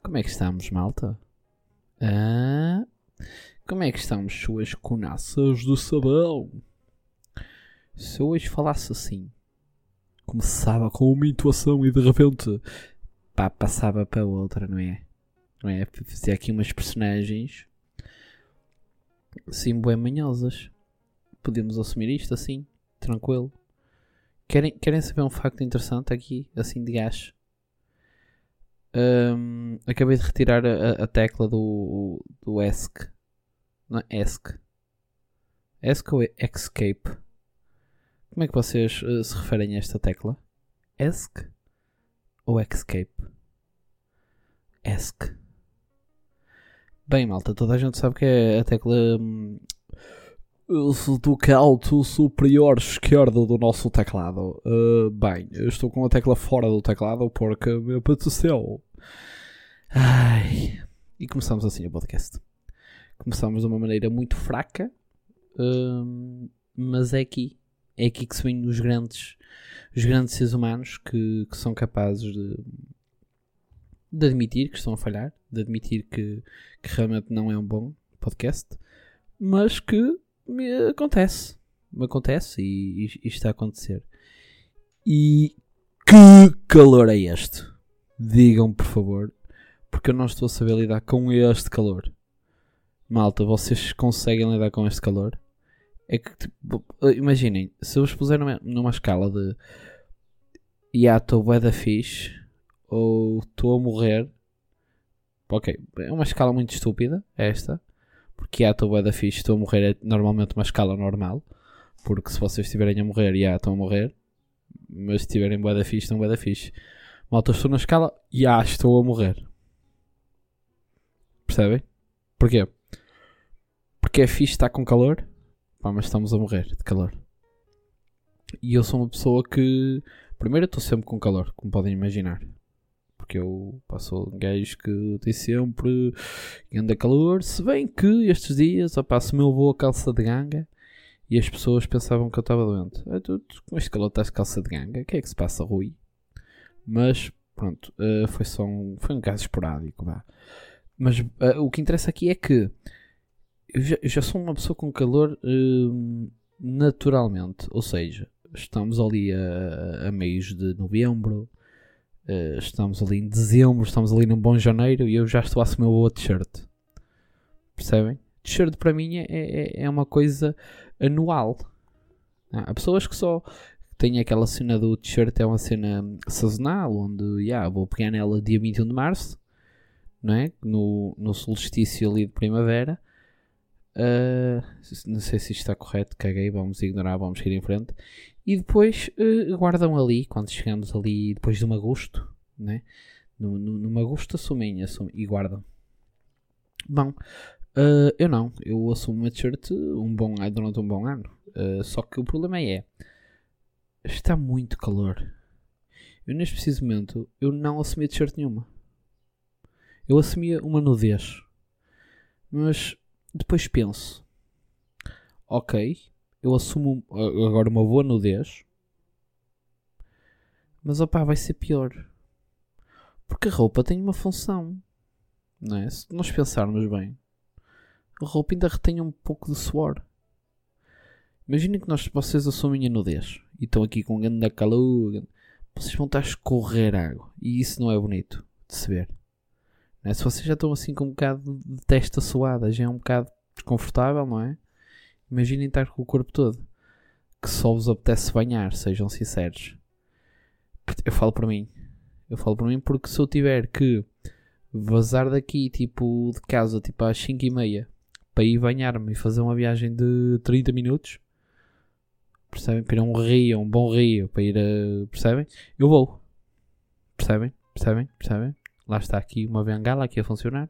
Como é que estamos, malta? Ah, como é que estamos, suas conaças do sabão? Se eu hoje falasse assim, começava com uma intuação e de repente pá, passava para outra, não é? Não é? Fazia aqui umas personagens assim, bem manhosas. Podemos assumir isto assim, tranquilo. Querem, querem saber um facto interessante aqui, assim de gás? Hum, acabei de retirar a, a tecla do, do ESC. Não, ESC. ESC ou Escape? Como é que vocês uh, se referem a esta tecla? ESC ou Escape? ESC. Bem, malta, toda a gente sabe que é a tecla hum, do canto superior esquerdo do nosso teclado. Uh, bem, eu estou com a tecla fora do teclado porque me apeteceu. Ai. E começamos assim o podcast. Começamos de uma maneira muito fraca, uh, mas é aqui. É aqui que se vêem os grandes, os grandes seres humanos que, que são capazes de, de admitir que estão a falhar, de admitir que, que realmente não é um bom podcast, mas que me acontece. Me acontece e, e, e está a acontecer. E que calor é este? Digam por favor, porque eu não estou a saber lidar com este calor. Malta, vocês conseguem lidar com este calor? É que, tipo, imaginem, se eu vos puser numa, numa escala de Ya, estou bué da fixe ou estou a morrer. Ok, é uma escala muito estúpida esta. Porque ya, estou da fixe, estou a morrer é normalmente uma escala normal. Porque se vocês estiverem a morrer, ya, estão a morrer. Mas se estiverem bué fixe, estão bué fixe. Malta, estou na escala, ya, estou a morrer. Percebem? Porquê? Porque é fixe estar com calor, pá, mas estamos a morrer de calor. E eu sou uma pessoa que, primeiro, estou sempre com calor, como podem imaginar. Porque eu passo um gajo que tem sempre anda calor. Se bem que estes dias, opá, assumi eu vou a calça de ganga e as pessoas pensavam que eu estava doente. Ah, tu, tu, com este calor estás de calça de ganga? O que é que se passa, Rui? Mas, pronto, uh, foi só um, foi um caso esporádico, vá. Mas uh, o que interessa aqui é que eu já, eu já sou uma pessoa com calor uh, naturalmente. Ou seja, estamos ali a, a meios de novembro, uh, estamos ali em dezembro, estamos ali num bom janeiro e eu já estou a assumir o boa t-shirt. Percebem? T-shirt para mim é, é, é uma coisa anual. Há pessoas que só têm aquela cena do t-shirt, é uma cena sazonal, onde yeah, vou pegar nela dia 21 de março, não é? no, no solstício ali de primavera. Uh, não sei se isto está correto, caguei, vamos ignorar, vamos ir em frente. E depois uh, guardam ali, quando chegamos ali depois de um agosto, né? no, no, agosto assumem, assumem e guardam. Bom, uh, eu não, eu assumo uma t-shirt um bom, durante um bom ano. só que o problema é, está muito calor. Eu neste preciso momento, eu não assumi t-shirt nenhuma. Eu assumia uma nudez. Mas depois penso, ok, eu assumo agora uma boa nudez, mas opá, vai ser pior. Porque a roupa tem uma função, não é? Se nós pensarmos bem, a roupa ainda retém um pouco de suor. Imaginem que nós, vocês assumem a nudez e estão aqui com um grande calor, vocês vão estar a escorrer água e isso não é bonito de se ver. É? Se vocês já estão assim com um bocado de testa suada, já é um bocado desconfortável, não é? Imaginem estar com o corpo todo. Que só vos apetece banhar, sejam sinceros. Eu falo para mim. Eu falo para mim porque se eu tiver que vazar daqui, tipo, de casa, tipo às 5 e meia, para ir banhar-me e fazer uma viagem de 30 minutos, percebem? Para ir a um rio, um bom rio, para ir a. percebem? Eu vou. Percebem? Percebem? Percebem? Lá está aqui uma bengala aqui a funcionar.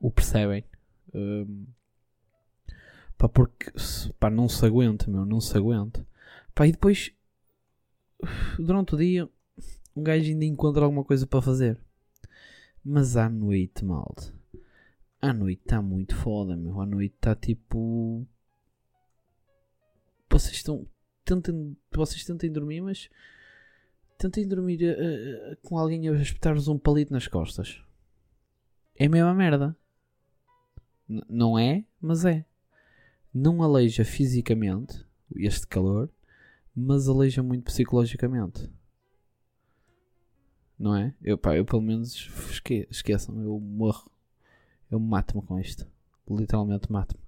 O percebem? Um, pá, porque pá, não se aguenta, meu, não se aguenta. Pá, e depois, durante o dia, um gajo ainda encontra alguma coisa para fazer. Mas à noite, malde. À noite está muito foda, meu. À noite está tipo. vocês estão. Tentem, vocês tentem dormir, mas tentem dormir uh, uh, com alguém a espetar-vos um palito nas costas. É a mesma merda. N não é, mas é. Não aleija fisicamente este calor, mas aleija muito psicologicamente. Não é? Eu, pá, eu pelo menos esque esqueçam, eu morro. Eu mato-me com isto. Literalmente mato-me.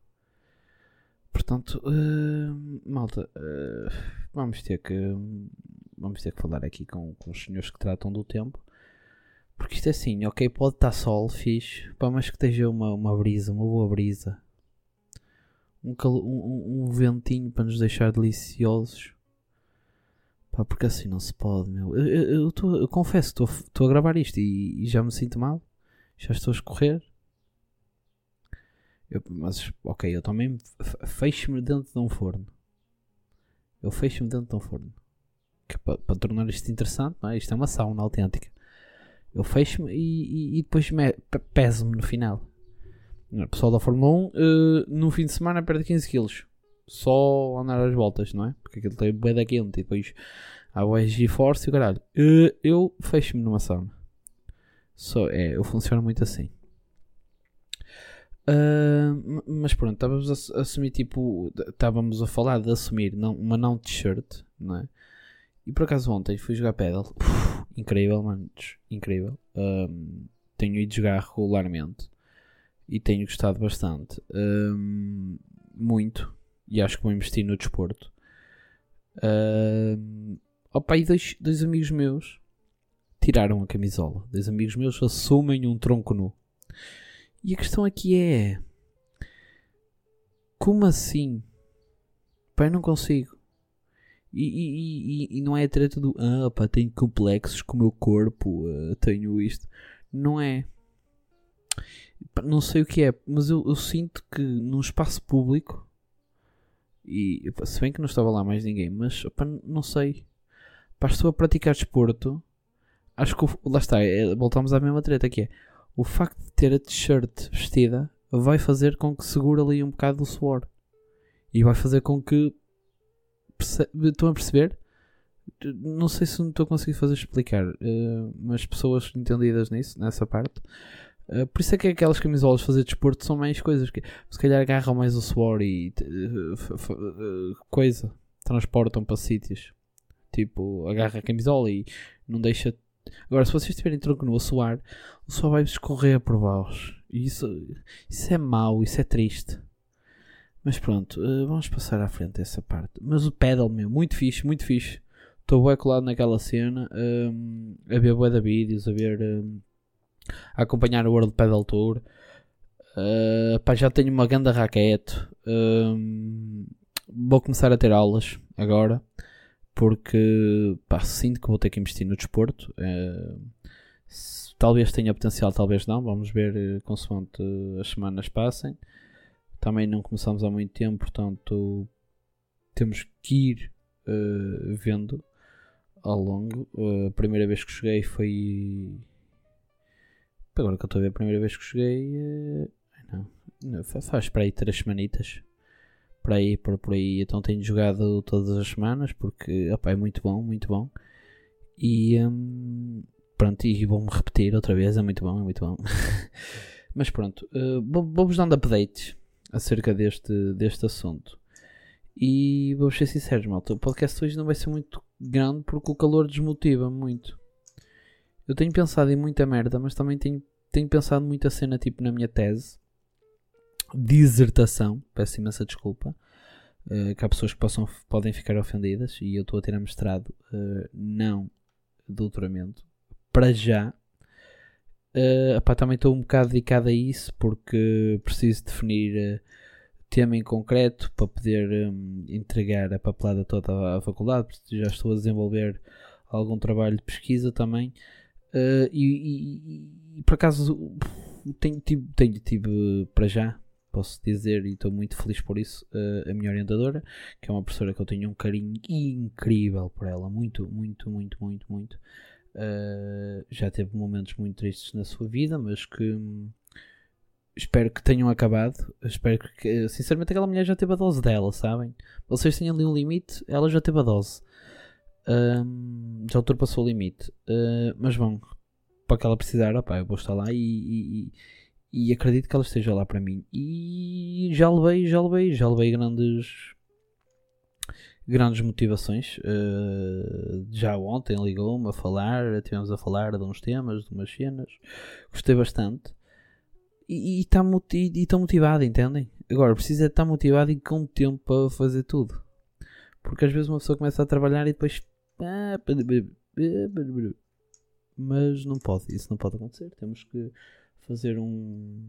Portanto, uh, malta, uh, vamos ter que vamos ter que falar aqui com, com os senhores que tratam do tempo. Porque isto é assim, ok, pode estar sol, fixe, pá, mas que esteja uma, uma brisa, uma boa brisa. Um, um, um ventinho para nos deixar deliciosos. Pá, porque assim não se pode, meu. Eu, eu, eu, tô, eu confesso, estou a gravar isto e, e, já me sinto mal. Já estou a escorrer. Eu, mas, ok, eu também fecho-me dentro de um forno. Eu fecho-me dentro de um forno. Para, para tornar isto interessante, não é? Isto é uma sauna autêntica. Eu fecho-me e, e, e, depois peso-me no final. O pessoal da Fórmula 1, uh, eh, no fim de semana, perde 15 kg só andar às voltas, não é? Porque aquilo tem bué da quente e depois há o G-Force e o caralho. Uh, eu fecho-me numa sauna. Só, é, eu funciono muito assim. Uh, mas pronto, estávamos a assumir tipo. Estávamos a falar de assumir não, uma não t-shirt, não é? E por acaso ontem fui jogar pedal. Incrível, mano. Incrível. Tenho ido jogar regularmente e tenho gostado bastante. Um, muito e acho que vou investir no desporto. Uh, opa, e dois, dois amigos meus tiraram a camisola. Dois amigos meus assumem um tronco nu. E a questão aqui é: como assim? Pai, não consigo. E, e, e, e, não é a treta do ah, pá, tenho complexos com o meu corpo, uh, tenho isto. Não é. Não sei o que é, mas eu, eu sinto que num espaço público e se bem que não estava lá mais ninguém, mas opa, não sei. Pá, estou a praticar desporto. Acho que o, lá está, é, voltamos à mesma treta que é o facto de ter a t-shirt vestida vai fazer com que segure ali um bocado o suor e vai fazer com que estão a perceber? Não sei se não estou a conseguir fazer explicar, uh, mas pessoas entendidas nisso, nessa parte, Uh, por isso é que aquelas camisolas de fazer desporto são mais coisas que se calhar agarram mais o suor e uh, coisa, transportam para sítios. Tipo, agarra a camisola e não deixa. Agora, se vocês estiverem tronco no a suar, o suor vai escorrer por baixo. E isso, isso é mau, isso é triste. Mas pronto, vamos passar à frente essa parte. Mas o pedal, meu, muito fixe, muito fixe. Estou bem colado naquela cena, um, a ver bué de vídeos, a ver. Um, a acompanhar o World Pedal Tour. Uh, pá, já tenho uma grande raquete. Uh, vou começar a ter aulas agora porque pá, sinto que vou ter que investir no desporto. Uh, se, talvez tenha potencial, talvez não. Vamos ver uh, consoante as semanas passem. Também não começamos há muito tempo, portanto temos que ir vendo ao longo. a primeira vez que joguei foi Agora que eu estou a ver a primeira vez que joguei. Uh, não, não, faz para aí três semanitas. Para aí, por, por aí. Então tenho jogado todas as semanas porque opa, é muito bom, muito bom. E um, pronto, e vou-me repetir outra vez, é muito bom, é muito bom. Mas pronto, uh, vou-vos dando updates acerca deste, deste assunto. E vou ser sincero, malta, o podcast hoje não vai ser muito grande porque o calor desmotiva muito. Eu tenho pensado em muita merda, mas também tenho, tenho pensado muita cena tipo na minha tese. Dissertação, peço imensa desculpa. Uh, que há pessoas que possam, podem ficar ofendidas e eu estou a tirar mestrado, uh, não doutoramento, para já. Uh, também estou um bocado dedicado a isso porque preciso definir uh, tema em concreto para poder um, entregar a papelada toda à faculdade, porque já estou a desenvolver algum trabalho de pesquisa também. Uh, e, e, e, por acaso tenho, tive, tenho, tive para já, posso dizer, e estou muito feliz por isso, uh, a minha orientadora, que é uma professora que eu tenho um carinho incrível por ela, muito, muito, muito, muito, muito. Uh, já teve momentos muito tristes na sua vida, mas que espero que tenham acabado. Espero que, sinceramente, aquela mulher já teve a dose dela, sabem? Vocês têm ali um limite, ela já teve a dose. Um, já ultrapassou o limite. Uh, mas bom, para que ela precisar, opa, eu vou estar lá e, e, e, acredito que ela esteja lá para mim. E já levei, já levei, já levei grandes grandes motivações. Uh, já ontem ligou-me a falar, estivemos a falar de uns temas, de umas cenas. Gostei bastante. E está motivado, entendem? Agora, precisa estar motivado e com tempo para fazer tudo. Porque às vezes uma pessoa começa a trabalhar e depois. Mas não pode, isso não pode acontecer. Temos que fazer um,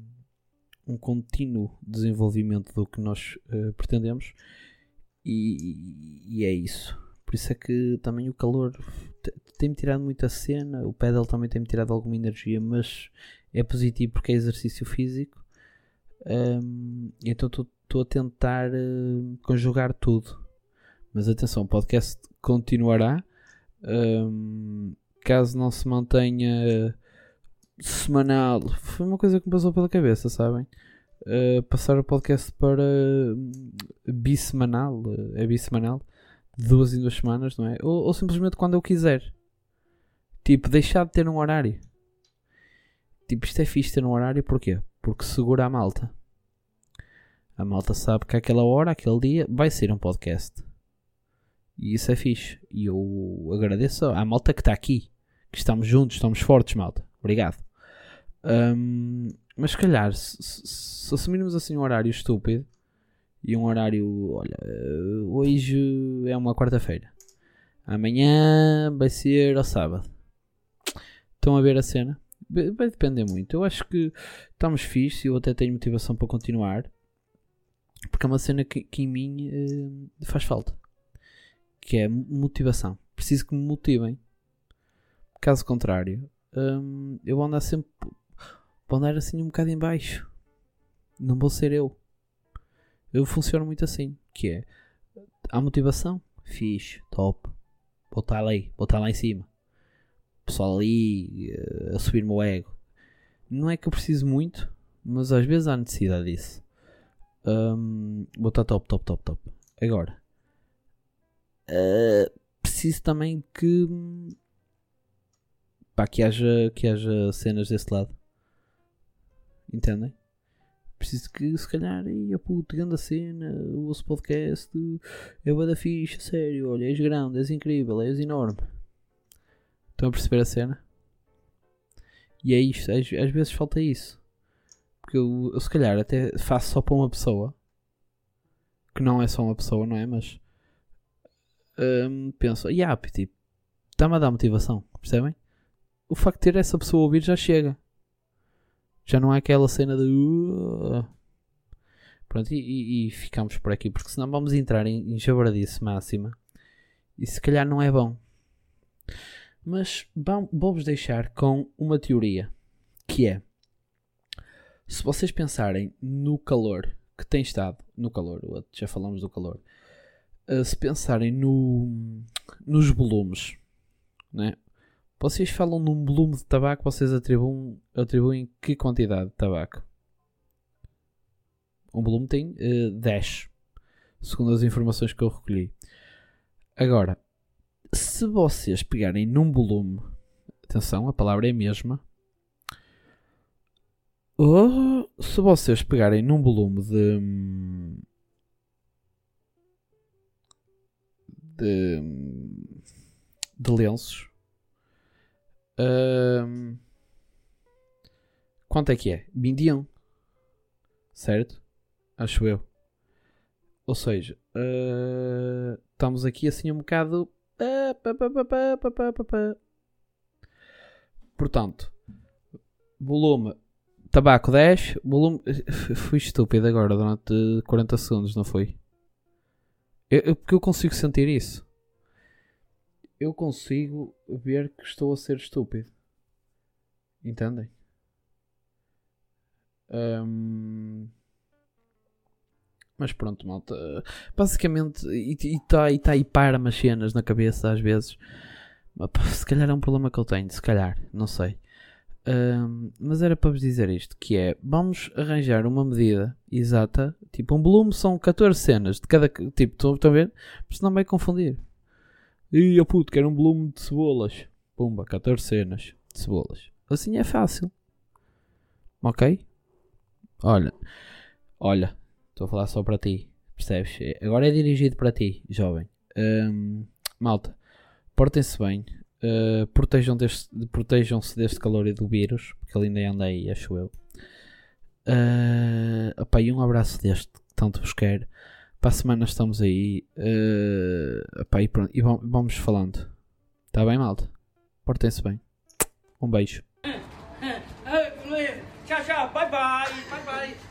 um contínuo desenvolvimento do que nós uh, pretendemos e, e, é isso. Por isso é que também o calor tem-me tirado muita cena, o pedal também tem-me tirado alguma energia, mas é positivo porque é exercício físico. Um, então estou a tentar uh, conjugar tudo. Mas atenção, o podcast continuará. Um, caso não se mantenha semanal, foi uma coisa que me passou pela cabeça, sabem? Uh, passar o podcast para hum, bissemanal, uh, é bissemanal, de duas em duas semanas, não é? Ou, ou, simplesmente quando eu quiser. Tipo, deixar de ter um horário. Tipo, isto é fixe ter um horário, porquê? Porque segura a malta. A malta sabe que aquela hora, aquele dia, vai ser um podcast. E isso é fixe. E eu agradeço à malta que está aqui. Que estamos juntos, estamos fortes, malta. Obrigado. Um, mas se calhar, se, se, assumirmos assim um horário estúpido e um horário, olha, hoje é uma quarta-feira, amanhã vai ser ao sábado. Estão a ver a cena? Vai depender muito. Eu acho que estamos fixe e eu até tenho motivação para continuar. Porque é uma cena que, que em mim uh, faz falta. Que é motivação. Preciso que me motivem. Caso contrário, um, eu vou andar sempre. Vou andar assim um bocado em baixo. Não vou ser eu. Eu funciono muito assim. Que é. A motivação. Fixe. Top. Vou estar lá, vou estar lá em cima pessoal ali uh, a subir o meu ego. Não é que eu preciso muito, mas às vezes há necessidade disso. Um, vou estar top, top, top, top. Agora, uh, preciso também que, pá, que, haja, que haja cenas desse lado. Entendem? Preciso que se calhar, a puta, grande cena, o vosso podcast é da ficha, sério, olha, és grande, és incrível, és enorme. Estão a perceber a cena? E é isto, às, às vezes falta isso. Porque eu, eu, se calhar até faço só para uma pessoa. Que não é só uma pessoa, não é? Mas um, penso, e yeah, tipo, está-me a dar motivação, percebem? O facto de ter essa pessoa a ouvir já chega. Já não é aquela cena de. Uh, pronto, e, e, e, ficamos por aqui, porque senão vamos entrar em, em jabardice máxima. E se calhar não é bom. Mas vou-vos deixar com uma teoria que é se vocês pensarem no calor que tem estado, no calor, já falamos do calor, se pensarem no, nos volumes, né? vocês falam num volume de tabaco, vocês atribuem, atribuem que quantidade de tabaco? Um volume tem uh, 10, segundo as informações que eu recolhi. Agora, se vocês pegarem num volume, atenção, a palavra é a mesma. Ou se vocês pegarem num volume de. De. de lenços. Um, quanto é que é? 21. Certo? Acho eu. Ou seja, uh, estamos aqui assim um bocado Portanto, volume tabaco 10, volume. Fui estúpido agora durante 40 segundos, não foi? Eu, porque eu consigo sentir isso. Eu consigo ver que estou a ser estúpido. Entendem? Um... Mas pronto, malta. Basicamente, e está e tá aí para umas cenas na cabeça às vezes. Se calhar é um problema que eu tenho, se calhar, não sei. Mas era para vos dizer isto, que é, vamos arranjar uma medida exata, tipo um volume são 14 cenas de cada, tipo, estão a ver? Porque senão vai confundir. E eu puto, quero um volume de cebolas. Pumba, 14 cenas de cebolas. Assim é fácil. Ok? Olha, olha, estou a falar só para ti, percebes? Agora é dirigido para ti, jovem. Ahm, malta, portem-se bem, Uh, protejam deste, protejam-se deste calor e do vírus, porque ele ainda anda aí, acho eu. Uh, opa, e um abraço deste, que tanto vos quero. Para a semana estamos aí. Uh, opa, e, pronto, e vamos falando. Está bem, malta? Portem-se bem. Um beijo. Tchau, tchau. Bye, bye. Bye, bye.